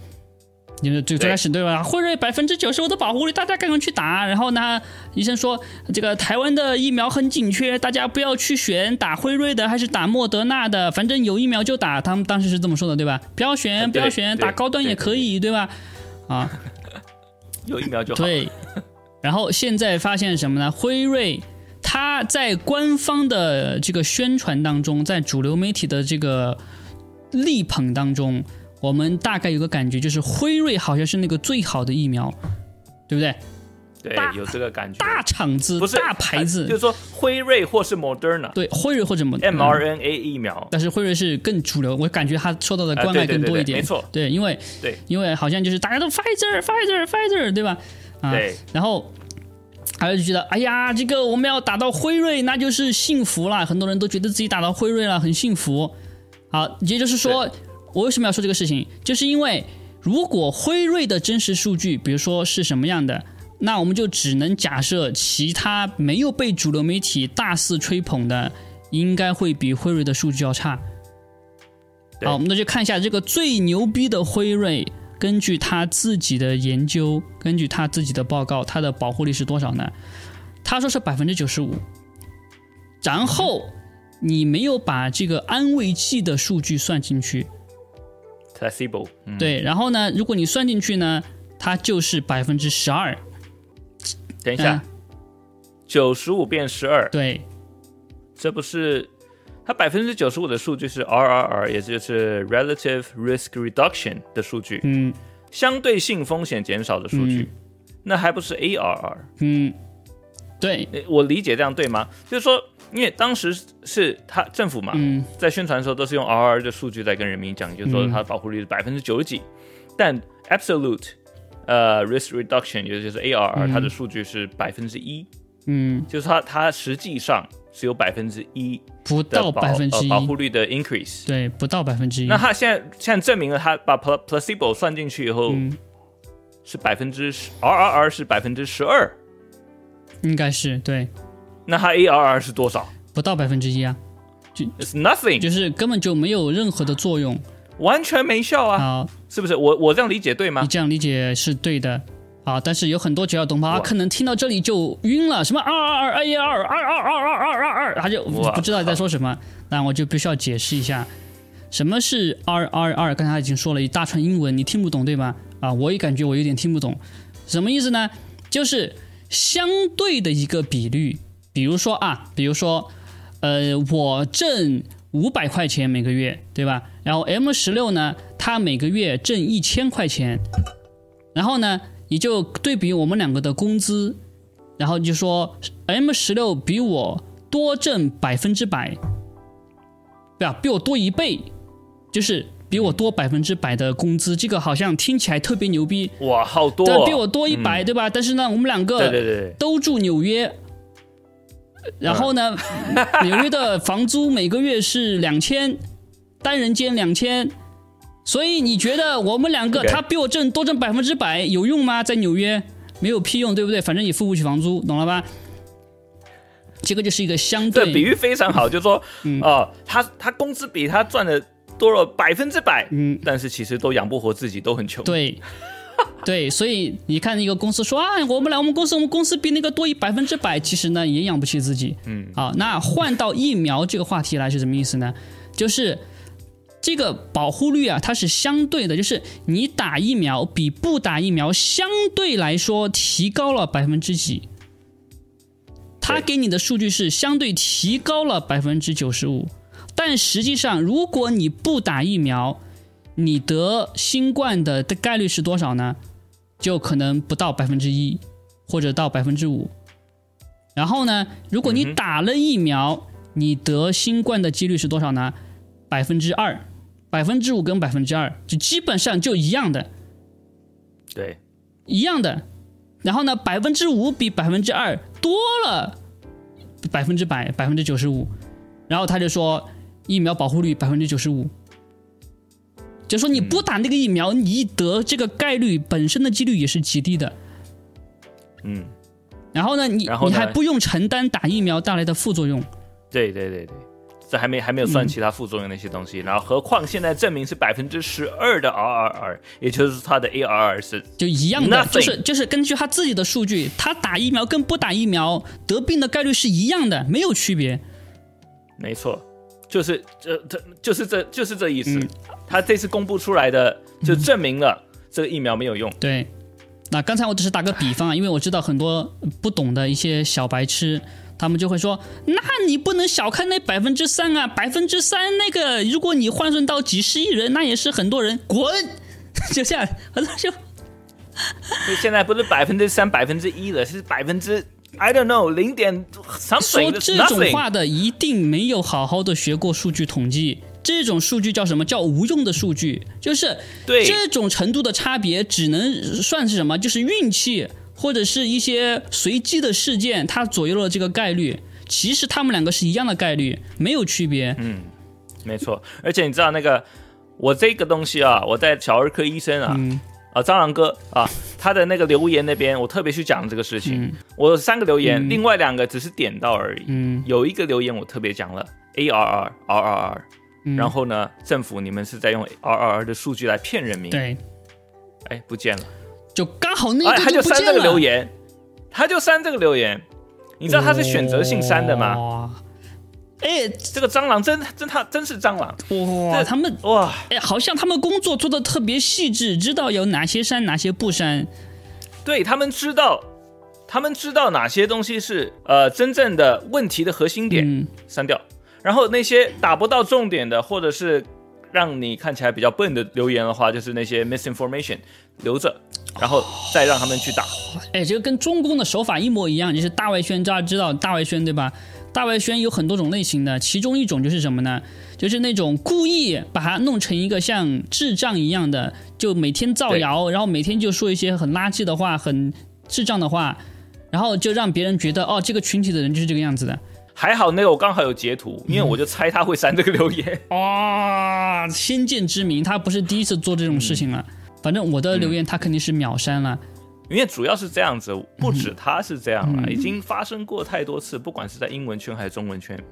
你们最最开始对吧？辉瑞百分之九十五的保护率，大家赶快去打。然后呢，医生说这个台湾的疫苗很紧缺，大家不要去选打辉瑞的还是打莫德纳的，反正有疫苗就打。他们当时是这么说的，对吧？不要选，不要选，打高端也可以，对吧？啊，有疫苗就好。对。然后现在发现什么呢？辉瑞它在官方的这个宣传当中，在主流媒体的这个力捧当中。我们大概有个感觉，就是辉瑞好像是那个最好的疫苗，对不对？对，有这个感觉。大厂子，不是大牌子，就是说辉瑞或是 Moderna。对，辉瑞或者 mRNA 疫苗。但是辉瑞是更主流，我感觉它受到的关爱更多一点。没错，对，因为对，因为好像就是大家都 Pfizer，Pfizer，Pfizer，对吧？啊，对。然后还有就觉得，哎呀，这个我们要打到辉瑞，那就是幸福了。很多人都觉得自己打到辉瑞了，很幸福。好，也就是说。我为什么要说这个事情？就是因为如果辉瑞的真实数据，比如说是什么样的，那我们就只能假设其他没有被主流媒体大肆吹捧的，应该会比辉瑞的数据要差。好，我们那就看一下这个最牛逼的辉瑞，根据他自己的研究，根据他自己的报告，它的保护率是多少呢？他说是百分之九十五。然后你没有把这个安慰剂的数据算进去。placebo，对，然后呢，如果你算进去呢，它就是百分之十二。等一下，九十五变十二，对，这不是它百分之九十五的数据是 RRR，也就是 relative risk reduction 的数据，嗯，相对性风险减少的数据，那还不是 ARR？嗯，对，我理解这样对吗？就是说。因为当时是他政府嘛，在宣传的时候都是用 R R 的数据在跟人民讲，就是说它的保护率是百分之九十几，但 absolute 呃 risk reduction 也就是 A R R 它的数据是百分之一，嗯，就是它它实际上是有百分之一不到百分之一。保护率的 increase，对，不到百分之一。那它现在现在证明了它把 placebo 算进去以后是百分之十，R R R 是百分之十二，应该是对。那它 ARR 是多少？不到百分之一啊，就 It's nothing，就是根本就没有任何的作用，完全没效啊！好，是不是？我我这样理解对吗？你这样理解是对的。好，但是有很多只要懂啊，可能听到这里就晕了，什么二二二 A 二二二二二二二二，他就不知道你在说什么。那我就必须要解释一下，什么是二二二？刚才已经说了一大串英文，你听不懂对吧？啊，我也感觉我有点听不懂，什么意思呢？就是相对的一个比率。比如说啊，比如说，呃，我挣五百块钱每个月，对吧？然后 M 十六呢，它每个月挣一千块钱，然后呢，你就对比我们两个的工资，然后就说 M 十六比我多挣百分之百，对吧？比我多一倍，就是比我多百分之百的工资，这个好像听起来特别牛逼，哇，好多，比我多一百，对吧？但是呢，我们两个对对对都住纽约。然后呢，纽约的房租每个月是两千，单人间两千，所以你觉得我们两个他比我挣多挣百分之百有用吗？在纽约没有屁用，对不对？反正也付不起房租，懂了吧？这个就是一个相对比喻非常好，就是说，哦，他他工资比他赚的多了百分之百，嗯，但是其实都养不活自己，都很穷，对。对，所以你看一个公司说啊，我们来我们公司，我们公司比那个多一百分之百，其实呢也养不起自己。嗯，好，那换到疫苗这个话题来是什么意思呢？就是这个保护率啊，它是相对的，就是你打疫苗比不打疫苗相对来说提高了百分之几。他给你的数据是相对提高了百分之九十五，但实际上如果你不打疫苗，你得新冠的的概率是多少呢？就可能不到百分之一，或者到百分之五。然后呢，如果你打了疫苗，你得新冠的几率是多少呢？百分之二，百分之五跟百分之二就基本上就一样的。对，一样的。然后呢，百分之五比百分之二多了百分之百，百分之九十五。然后他就说，疫苗保护率百分之九十五。就说你不打那个疫苗，你得这个概率本身的几率也是极低的。嗯，然后呢，你你还不用承担打疫苗带来的副作用。对对对对，这还没还没有算其他副作用那些东西。然后何况现在证明是百分之十二的 RRR，也就是它的 ARR 是就一样的，就是就是根据他自己的数据，他打疫苗跟不打疫苗得病的概率是一样的，没有区别。没错，就是这这就是这就是这意思。他这次公布出来的就证明了这个疫苗没有用。对。那刚才我只是打个比方啊，因为我知道很多不懂的一些小白痴，他们就会说：“那你不能小看那百分之三啊，百分之三那个，如果你换算到几十亿人，那也是很多人。”滚！就这样，很多就。现在不是百分之三、百分之一了，是百分之 I don't know 零点 something。说这种话的一定没有好好的学过数据统计。这种数据叫什么叫无用的数据？就是这种程度的差别，只能算是什么？就是运气或者是一些随机的事件，它左右了这个概率。其实他们两个是一样的概率，没有区别。嗯，没错。而且你知道那个我这个东西啊，我在小儿科医生啊啊蟑螂哥啊，他的那个留言那边，我特别去讲这个事情。我三个留言，另外两个只是点到而已。嗯，有一个留言我特别讲了 A R R R R R。然后呢？政府你们是在用 R R R 的数据来骗人民？对，哎，不见了，就刚好那个他就删这个留言，他就删这个留言。你知道他是选择性删的吗？哎，这个蟑螂真真他真是蟑螂哇！他们哇，哎，好像他们工作做的特别细致，知道有哪些删，哪些不删。对他们知道，他们知道哪些东西是呃真正的问题的核心点，删掉。然后那些打不到重点的，或者是让你看起来比较笨的留言的话，就是那些 misinformation 留着，然后再让他们去打。哎，这个跟中共的手法一模一样，就是大外宣，大家知道大外宣对吧？大外宣有很多种类型的，其中一种就是什么呢？就是那种故意把它弄成一个像智障一样的，就每天造谣，然后每天就说一些很垃圾的话，很智障的话，然后就让别人觉得哦，这个群体的人就是这个样子的。还好那个我刚好有截图，因为我就猜他会删这个留言。哇，先见之明，他不是第一次做这种事情了。反正我的留言他肯定是秒删了，因为主要是这样子，不止他是这样了，已经发生过太多次，不管是在英文圈还是中文圈，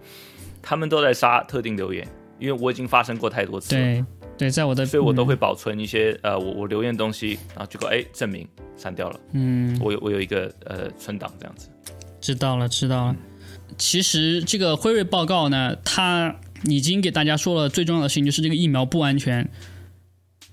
他们都在杀特定留言，因为我已经发生过太多次。对对，在我的，所以我都会保存一些呃，我我留言东西，然后结果哎证明删掉了。嗯，我有我有一个呃存档这样子。知道了，知道了。其实这个辉瑞报告呢，它已经给大家说了最重要的事情，就是这个疫苗不安全。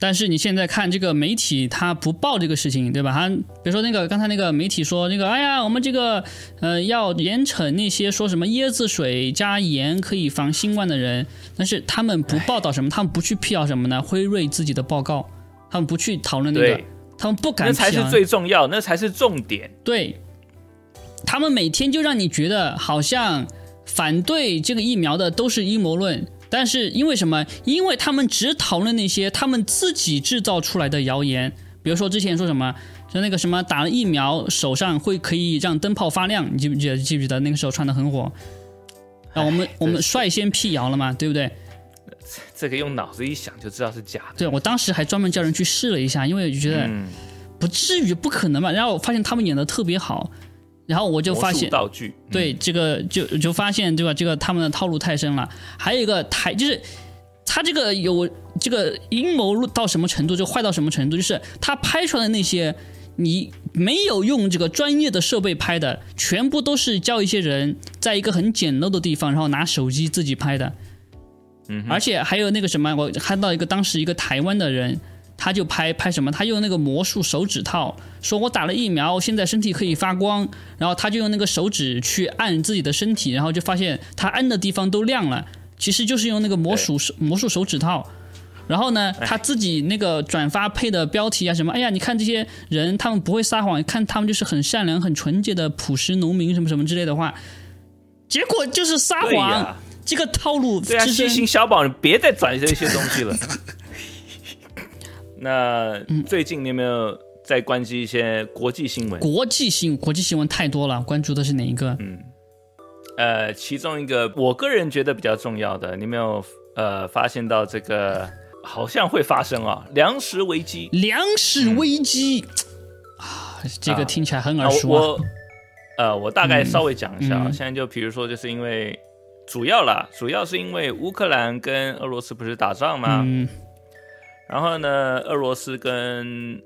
但是你现在看这个媒体，他不报这个事情，对吧？他比如说那个刚才那个媒体说那个，哎呀，我们这个呃要严惩那些说什么椰子水加盐可以防新冠的人，但是他们不报道什么，他们不去辟谣什么呢？辉瑞自己的报告，他们不去讨论那个，他们不敢。那才是最重要，那才是重点。对。他们每天就让你觉得好像反对这个疫苗的都是阴谋论，但是因为什么？因为他们只讨论那些他们自己制造出来的谣言。比如说之前说什么，就那个什么打了疫苗手上会可以让灯泡发亮，你记不记得？记不记得那个时候传的很火？啊，我们我们率先辟谣了嘛，对不对？这个用脑子一想就知道是假的。对我当时还专门叫人去试了一下，因为就觉得不至于不可能嘛。然后我发现他们演的特别好。然后我就发现，道具对这个就就发现对吧？这个他们的套路太深了。还有一个台就是，他这个有这个阴谋到什么程度，就坏到什么程度？就是他拍出来的那些，你没有用这个专业的设备拍的，全部都是叫一些人在一个很简陋的地方，然后拿手机自己拍的。嗯，而且还有那个什么，我看到一个当时一个台湾的人。他就拍拍什么？他用那个魔术手指套，说我打了疫苗，现在身体可以发光。然后他就用那个手指去按自己的身体，然后就发现他按的地方都亮了。其实就是用那个魔术魔术手指套。然后呢，他自己那个转发配的标题啊什么？哎呀，你看这些人，他们不会撒谎，看他们就是很善良、很纯洁的朴实农民，什么什么之类的话。结果就是撒谎，这个套路。对啊，细心小宝，别再转这些东西了。那最近你有没有在关注一些国际新闻？国际新国际新闻太多了，关注的是哪一个？嗯，呃，其中一个我个人觉得比较重要的，你没有呃发现到这个好像会发生啊，粮食危机。粮食危机啊，这个听起来很耳熟。我呃，我大概稍微讲一下啊，现在就比如说，就是因为。主要啦，主要是因为乌克兰跟俄罗斯不是打仗吗？嗯。然后呢，俄罗斯跟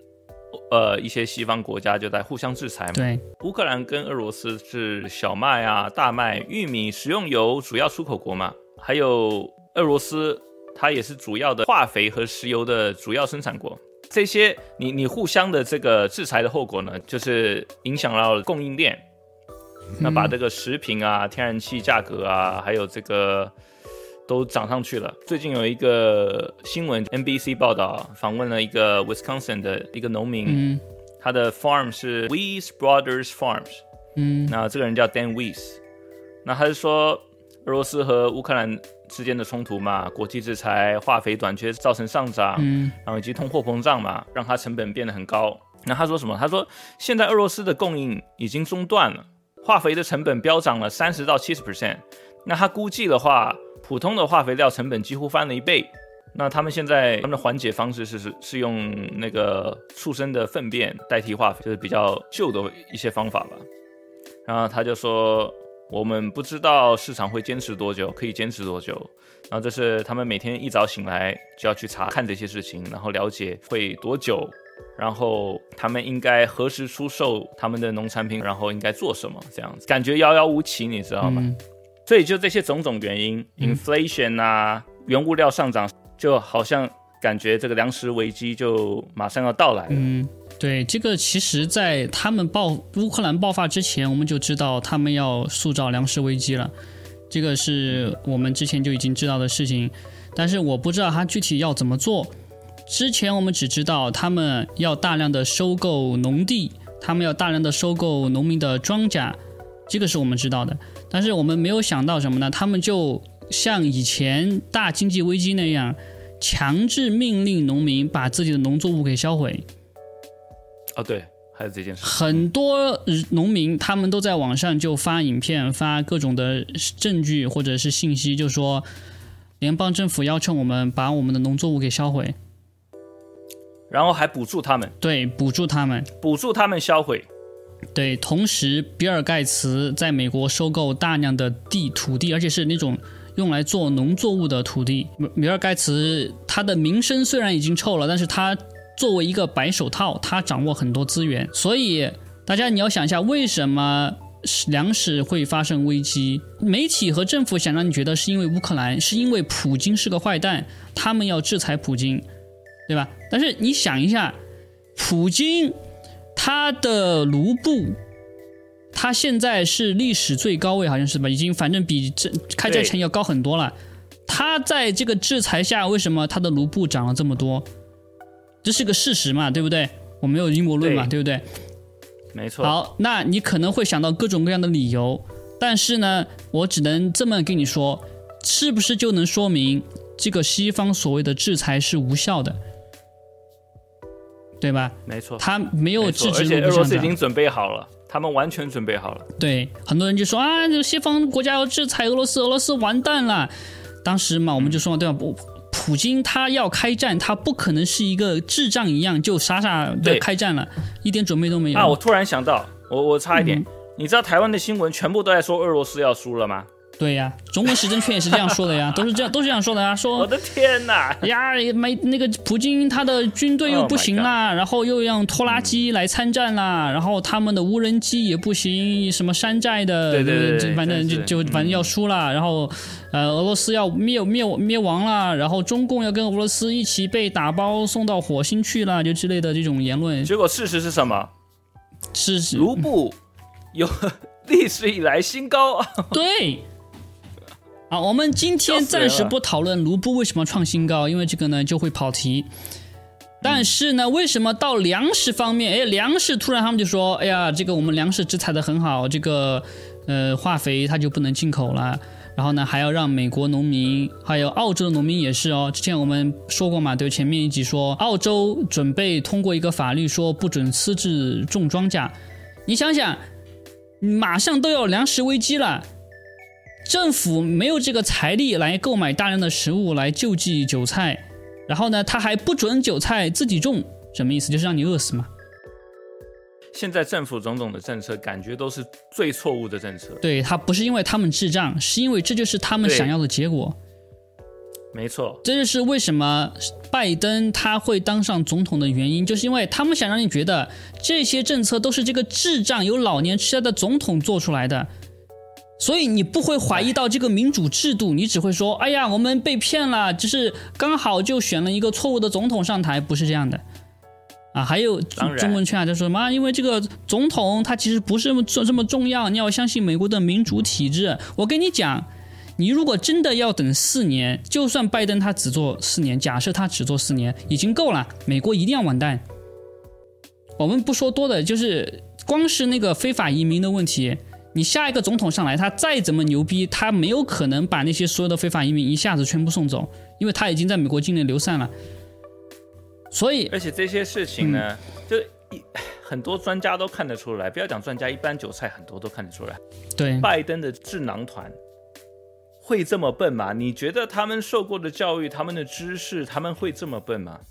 呃一些西方国家就在互相制裁嘛。对。乌克兰跟俄罗斯是小麦啊、大麦、玉米、食用油主要出口国嘛，还有俄罗斯，它也是主要的化肥和石油的主要生产国。这些你你互相的这个制裁的后果呢，就是影响到供应链，那把这个食品啊、天然气价格啊，还有这个都涨上去了。最近有一个新闻，NBC 报道访问了一个 Wisconsin 的一个农民，他的 farm 是 Weiss Brothers Farms，嗯，那这个人叫 Dan Weiss，那他是说俄罗斯和乌克兰。之间的冲突嘛，国际制裁、化肥短缺造成上涨，嗯，然后以及通货膨胀嘛，让它成本变得很高。那他说什么？他说现在俄罗斯的供应已经中断了，化肥的成本飙涨了三十到七十 percent。那他估计的话，普通的化肥料成本几乎翻了一倍。那他们现在他们的缓解方式是是是用那个畜生的粪便代替化肥，就是比较旧的一些方法吧。然后他就说。我们不知道市场会坚持多久，可以坚持多久。然后这是他们每天一早醒来就要去查看这些事情，然后了解会多久，然后他们应该何时出售他们的农产品，然后应该做什么，这样子感觉遥遥无期，你知道吗？所以就这些种种原因，inflation 啊，原物料上涨，就好像感觉这个粮食危机就马上要到来了。对这个，其实，在他们爆乌克兰爆发之前，我们就知道他们要塑造粮食危机了。这个是我们之前就已经知道的事情，但是我不知道他具体要怎么做。之前我们只知道他们要大量的收购农地，他们要大量的收购农民的庄稼，这个是我们知道的。但是我们没有想到什么呢？他们就像以前大经济危机那样，强制命令农民把自己的农作物给销毁。哦，对，还有这件事，很多农民他们都在网上就发影片、发各种的证据或者是信息，就说联邦政府要求我们把我们的农作物给销毁，然后还补助他们，对，补助他们，补助他们销毁，对。同时，比尔盖茨在美国收购大量的地土地，而且是那种用来做农作物的土地。比尔盖茨他的名声虽然已经臭了，但是他。作为一个白手套，他掌握很多资源，所以大家你要想一下，为什么粮食会发生危机？媒体和政府想让你觉得是因为乌克兰，是因为普京是个坏蛋，他们要制裁普京，对吧？但是你想一下，普京他的卢布，他现在是历史最高位，好像是吧？已经反正比这开战前要高很多了。他在这个制裁下，为什么他的卢布涨了这么多？这是个事实嘛，对不对？我没有阴谋论嘛，对不对？没错。好，那你可能会想到各种各样的理由，但是呢，我只能这么跟你说，是不是就能说明这个西方所谓的制裁是无效的，对吧？没错，他没有制止，而且俄罗斯已经准备好了，他们完全准备好了。对，很多人就说啊，这个西方国家要制裁俄罗斯，俄罗斯完蛋了。当时嘛，我们就说对吧？不。普京他要开战，他不可能是一个智障一样就傻傻的开战了，一点准备都没有。啊！我突然想到，我我差一点，你知道台湾的新闻全部都在说俄罗斯要输了吗？对呀，中国时政圈也是这样说的呀，都是这样，都是这样说的呀。说我的天哪！呀，没那个普京他的军队又不行啦，然后又让拖拉机来参战啦，然后他们的无人机也不行，什么山寨的，对对对，反正就就反正要输了，然后呃，俄罗斯要灭灭灭亡啦，然后中共要跟俄罗斯一起被打包送到火星去了，就之类的这种言论。结果事实是什么？事实卢布有 历史以来新高。对。好，我们今天暂时不讨论卢布为什么创新高，因为这个呢就会跑题。但是呢，为什么到粮食方面，哎，粮食突然他们就说，哎呀，这个我们粮食制裁的很好，这个呃化肥它就不能进口了，然后呢还要让美国农民，还有澳洲的农民也是哦。之前我们说过嘛，对，前面一集说澳洲准备通过一个法律说不准私自种庄稼，你想想，马上都要粮食危机了。政府没有这个财力来购买大量的食物来救济韭菜，然后呢，他还不准韭菜自己种，什么意思？就是让你饿死吗？现在政府种种的政策，感觉都是最错误的政策。对他不是因为他们智障，是因为这就是他们想要的结果。没错，这就是为什么拜登他会当上总统的原因，就是因为他们想让你觉得这些政策都是这个智障有老年痴呆的总统做出来的，所以你不会怀疑到这个民主制度，你只会说：“哎呀，我们被骗了，就是刚好就选了一个错误的总统上台，不是这样的。”啊，还有中文圈啊，就说什么？因为这个总统他其实不是这么这么重要，你要相信美国的民主体制。我跟你讲。你如果真的要等四年，就算拜登他只做四年，假设他只做四年，已经够了。美国一定要完蛋。我们不说多的，就是光是那个非法移民的问题，你下一个总统上来，他再怎么牛逼，他没有可能把那些所有的非法移民一下子全部送走，因为他已经在美国境内流散了。所以，而且这些事情呢，就一很多专家都看得出来，不要讲专家，一般韭菜很多都看得出来。对，拜登的智囊团。会这么笨吗？你觉得他们受过的教育、他们的知识，他们会这么笨吗？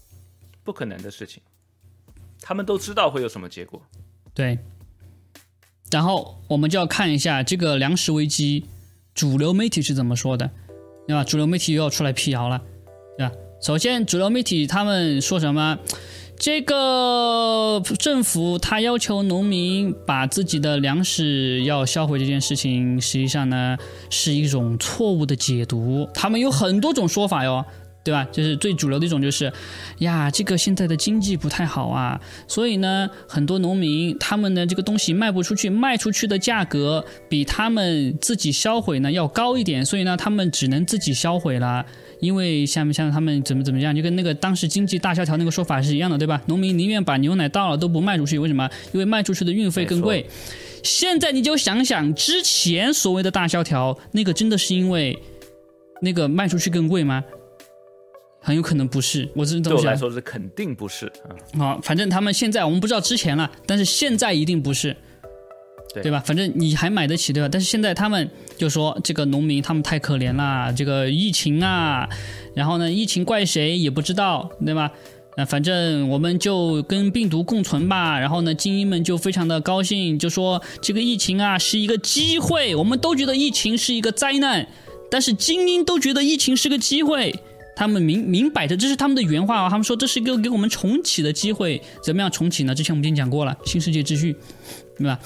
不可能的事情。他们都知道会有什么结果。对。然后我们就要看一下这个粮食危机，主流媒体是怎么说的，对吧？主流媒体又要出来辟谣了，对吧？首先，主流媒体他们说什么？这个政府他要求农民把自己的粮食要销毁这件事情，实际上呢是一种错误的解读。他们有很多种说法哟。对吧？就是最主流的一种，就是呀，这个现在的经济不太好啊，所以呢，很多农民他们的这个东西卖不出去，卖出去的价格比他们自己销毁呢要高一点，所以呢，他们只能自己销毁了。因为像像他们怎么怎么样，就跟那个当时经济大萧条那个说法是一样的，对吧？农民宁愿把牛奶倒了都不卖出去，为什么？因为卖出去的运费更贵。现在你就想想，之前所谓的大萧条，那个真的是因为那个卖出去更贵吗？很有可能不是，我这对我来说是肯定不是啊。好，反正他们现在我们不知道之前了，但是现在一定不是，对吧？反正你还买得起，对吧？但是现在他们就说这个农民他们太可怜了，这个疫情啊，然后呢，疫情怪谁也不知道，对吧？那反正我们就跟病毒共存吧。然后呢，精英们就非常的高兴，就说这个疫情啊是一个机会，我们都觉得疫情是一个灾难，但是精英都觉得疫情是个机会。他们明明摆着，这是他们的原话啊！他们说这是一个给我们重启的机会，怎么样重启呢？之前我们已经讲过了，新世界秩序，对吧？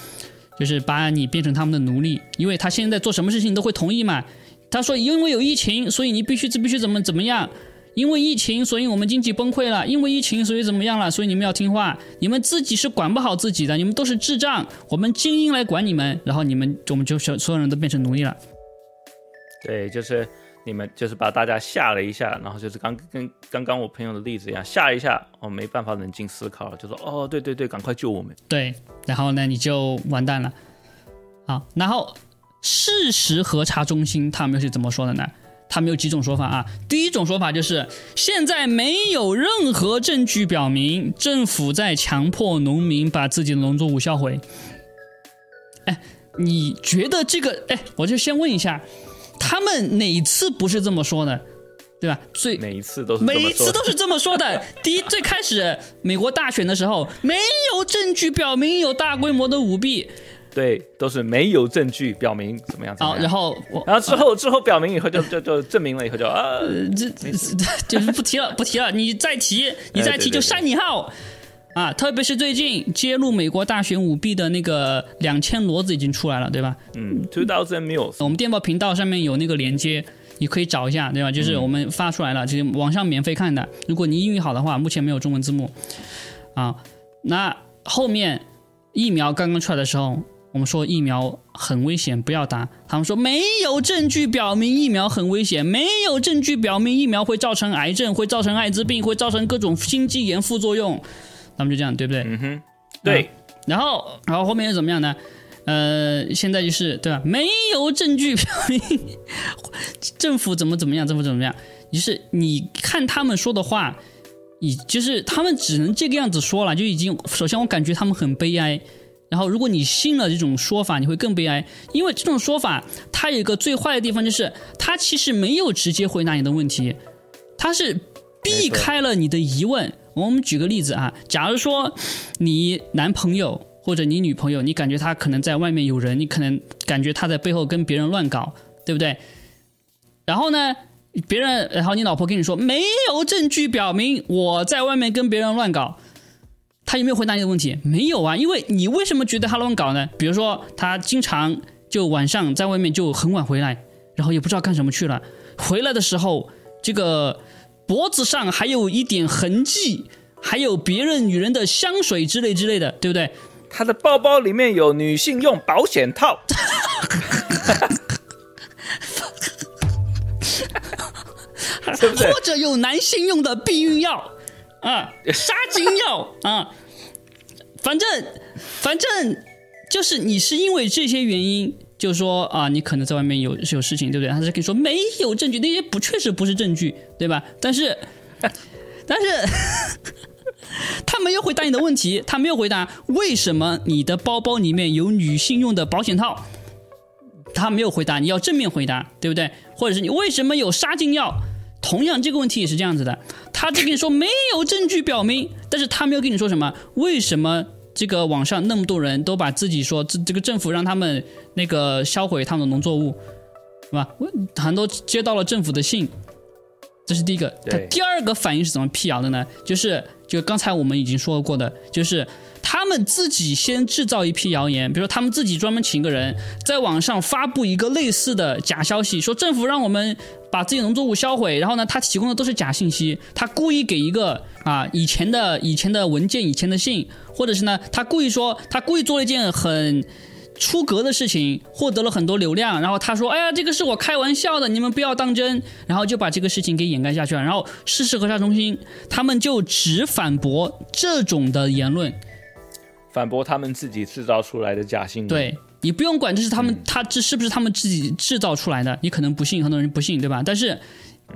就是把你变成他们的奴隶，因为他现在做什么事情都会同意嘛。他说，因为有疫情，所以你必须必须怎么怎么样？因为疫情，所以我们经济崩溃了。因为疫情，所以怎么样了？所以你们要听话。你们自己是管不好自己的，你们都是智障。我们精英来管你们，然后你们我们就所所有人都变成奴隶了。对，就是。你们就是把大家吓了一下，然后就是刚跟刚刚我朋友的例子一样，吓一下，哦，没办法冷静思考了，就说哦，对对对，赶快救我们。对，然后呢，你就完蛋了。好，然后事实核查中心他们是怎么说的呢？他们有几种说法啊？第一种说法就是现在没有任何证据表明政府在强迫农民把自己的农作物销毁。哎，你觉得这个？哎，我就先问一下。他们哪次不是这么说的，对吧？最每一次都是每一次都是这么说的。第一，最开始美国大选的时候，没有证据表明有大规模的舞弊，对，都是没有证据表明怎么样。好，然后我然后之后之后表明以后就就就证明了以后就啊，这这 就是不提了，不提了。你再提，你再提就删你号。啊，特别是最近揭露美国大选舞弊的那个两千骡子已经出来了，对吧？嗯，two thousand mules。我们电报频道上面有那个连接，你可以找一下，对吧？就是我们发出来了，就是网上免费看的。如果你英语好的话，目前没有中文字幕。啊，那后面疫苗刚刚出来的时候，我们说疫苗很危险，不要打。他们说没有证据表明疫苗很危险，没有证据表明疫苗会造成癌症，会造成艾滋病，会造成各种心肌炎副作用。他们就这样，对不对？嗯哼，对。然后，然后后面又怎么样呢？呃，现在就是对吧？没有证据表明政府怎么怎么样，政府怎么样。就是你看他们说的话，你就是他们只能这个样子说了，就已经。首先，我感觉他们很悲哀。然后，如果你信了这种说法，你会更悲哀，因为这种说法它有一个最坏的地方，就是它其实没有直接回答你的问题，它是避开了你的疑问。我们举个例子啊，假如说你男朋友或者你女朋友，你感觉他可能在外面有人，你可能感觉他在背后跟别人乱搞，对不对？然后呢，别人，然后你老婆跟你说没有证据表明我在外面跟别人乱搞，他有没有回答你的问题？没有啊，因为你为什么觉得他乱搞呢？比如说他经常就晚上在外面就很晚回来，然后也不知道干什么去了，回来的时候这个脖子上还有一点痕迹，还有别人女人的香水之类之类的，对不对？他的包包里面有女性用保险套，是不是？或者有男性用的避孕药啊，杀精药啊，反正反正就是你是因为这些原因，就说啊，你可能在外面有有事情，对不对？他是跟你说没有证据，那些不确实不是证据，对吧？但是 但是。他没有回答你的问题，他没有回答为什么你的包包里面有女性用的保险套，他没有回答，你要正面回答，对不对？或者是你为什么有杀精药？同样这个问题也是这样子的，他就跟你说没有证据表明，但是他没有跟你说什么，为什么这个网上那么多人都把自己说这这个政府让他们那个销毁他们的农作物，是吧？很多接到了政府的信，这是第一个。他第二个反应是怎么辟谣的呢？就是。就刚才我们已经说过的，就是他们自己先制造一批谣言，比如说他们自己专门请一个人在网上发布一个类似的假消息，说政府让我们把自己农作物销毁，然后呢，他提供的都是假信息，他故意给一个啊以前的以前的文件、以前的信，或者是呢，他故意说他故意做了一件很。出格的事情获得了很多流量，然后他说：“哎呀，这个是我开玩笑的，你们不要当真。”然后就把这个事情给掩盖下去了。然后事实核查中心他们就只反驳这种的言论，反驳他们自己制造出来的假新闻。对你不用管这是他们他这是不是他们自己制造出来的，你可能不信，很多人不信，对吧？但是。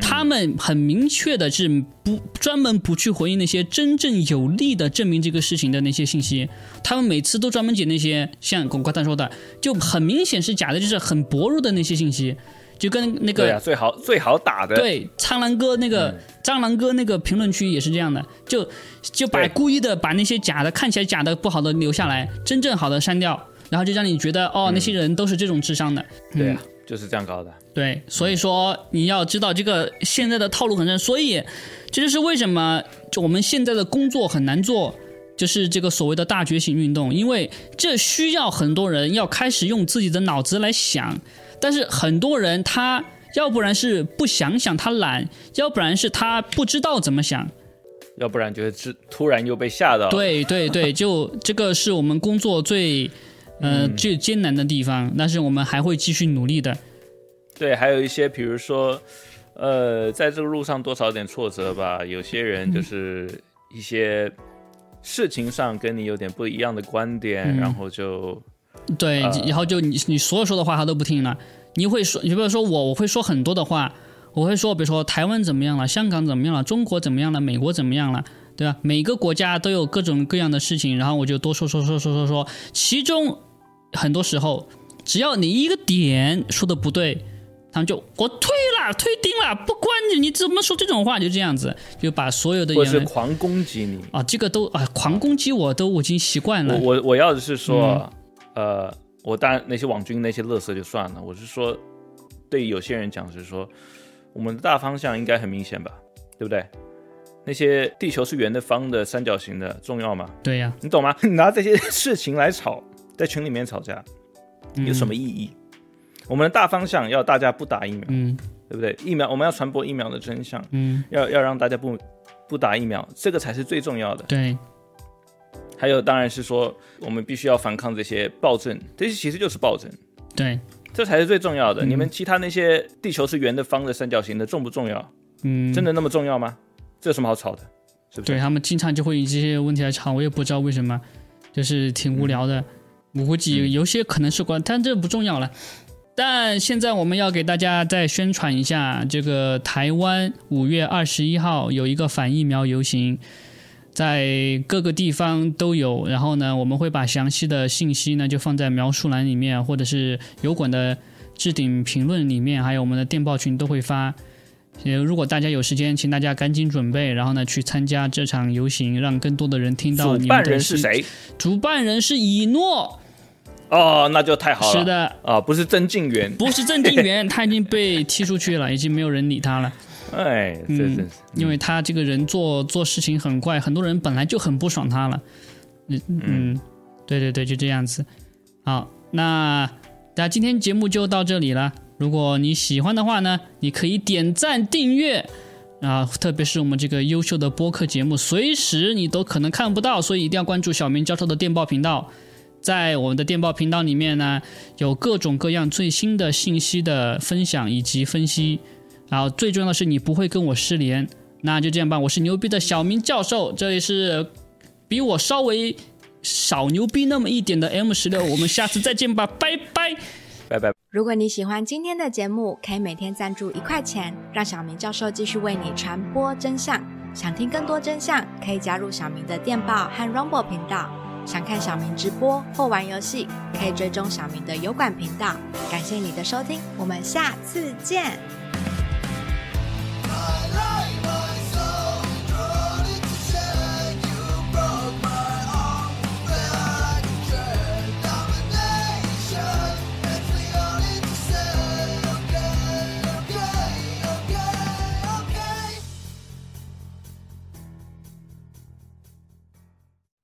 他们很明确的是不专门不去回应那些真正有力的证明这个事情的那些信息，他们每次都专门捡那些像广告他说的，就很明显是假的，就是很薄弱的那些信息，就跟那个最好最好打的。对苍狼哥那个蟑螂哥那个评论区也是这样的，就就把故意的把那些假的看起来假的不好的留下来，真正好的删掉，然后就让你觉得哦那些人都是这种智商的，对啊。就是这样搞的，对，所以说你要知道这个现在的套路很深，所以这就是为什么就我们现在的工作很难做，就是这个所谓的大觉醒运动，因为这需要很多人要开始用自己的脑子来想，但是很多人他要不然是不想想他懒，要不然是他不知道怎么想，要不然就是突然又被吓到，对对对，就这个是我们工作最。嗯，最艰难的地方，但是我们还会继续努力的。对，还有一些，比如说，呃，在这个路上多少有点挫折吧。有些人就是一些事情上跟你有点不一样的观点，然后就对，然后就你你所有说的话他都不听了。你会说，你比如说我，我会说很多的话，我会说，比如说台湾怎么样了，香港怎么样了，中国怎么样了，美国怎么样了，对吧？每个国家都有各种各样的事情，然后我就多说说说说说说，其中。很多时候，只要你一个点说的不对，他们就我退了，退订了，不管你你怎么说这种话，就这样子，就把所有的或是狂攻击你啊，这个都啊，狂攻击我都已经习惯了。我我要的是说，呃，我当然那些网军那些乐色就算了，我是说，对有些人讲是说，我们的大方向应该很明显吧，对不对？那些地球是圆的、方的、三角形的重要吗？对呀，你懂吗？你 拿这些事情来吵。在群里面吵架有什么意义？我们的大方向要大家不打疫苗，嗯，对不对？疫苗我们要传播疫苗的真相，嗯，要要让大家不不打疫苗，这个才是最重要的。对。还有当然是说，我们必须要反抗这些暴政，这些其实就是暴政。对，这才是最重要的。你们其他那些地球是圆的、方的、三角形的重不重要？嗯，真的那么重要吗？这有什么好吵的？是不是？对他们经常就会以这些问题来吵，我也不知道为什么，就是挺无聊的。我估计有些可能是关，但这不重要了。但现在我们要给大家再宣传一下，这个台湾五月二十一号有一个反疫苗游行，在各个地方都有。然后呢，我们会把详细的信息呢就放在描述栏里面，或者是油管的置顶评论里面，还有我们的电报群都会发。也如果大家有时间，请大家赶紧准备，然后呢去参加这场游行，让更多的人听到。主办人是谁？主办人是以诺。哦，那就太好了。是的，啊，不是曾静元，不是曾静元，他已经被踢出去了，已经没有人理他了。哎，嗯，因为他这个人做做事情很怪，很多人本来就很不爽他了。嗯嗯，对对对，就这样子。好，那那今天节目就到这里了。如果你喜欢的话呢，你可以点赞订阅啊，特别是我们这个优秀的播客节目，随时你都可能看不到，所以一定要关注小明教授的电报频道。在我们的电报频道里面呢，有各种各样最新的信息的分享以及分析，然后最重要的是你不会跟我失联。那就这样吧，我是牛逼的小明教授，这里是比我稍微少牛逼那么一点的 M 十六，我们下次再见吧，拜拜，拜拜。如果你喜欢今天的节目可以每天赞助一块钱让小明教授继续为你传播真相。想听更多真相可以加入小明的电报和 rumble 频道想看小明直播或玩游戏可以追踪小明的油管频道。感谢你的收听我们下次见。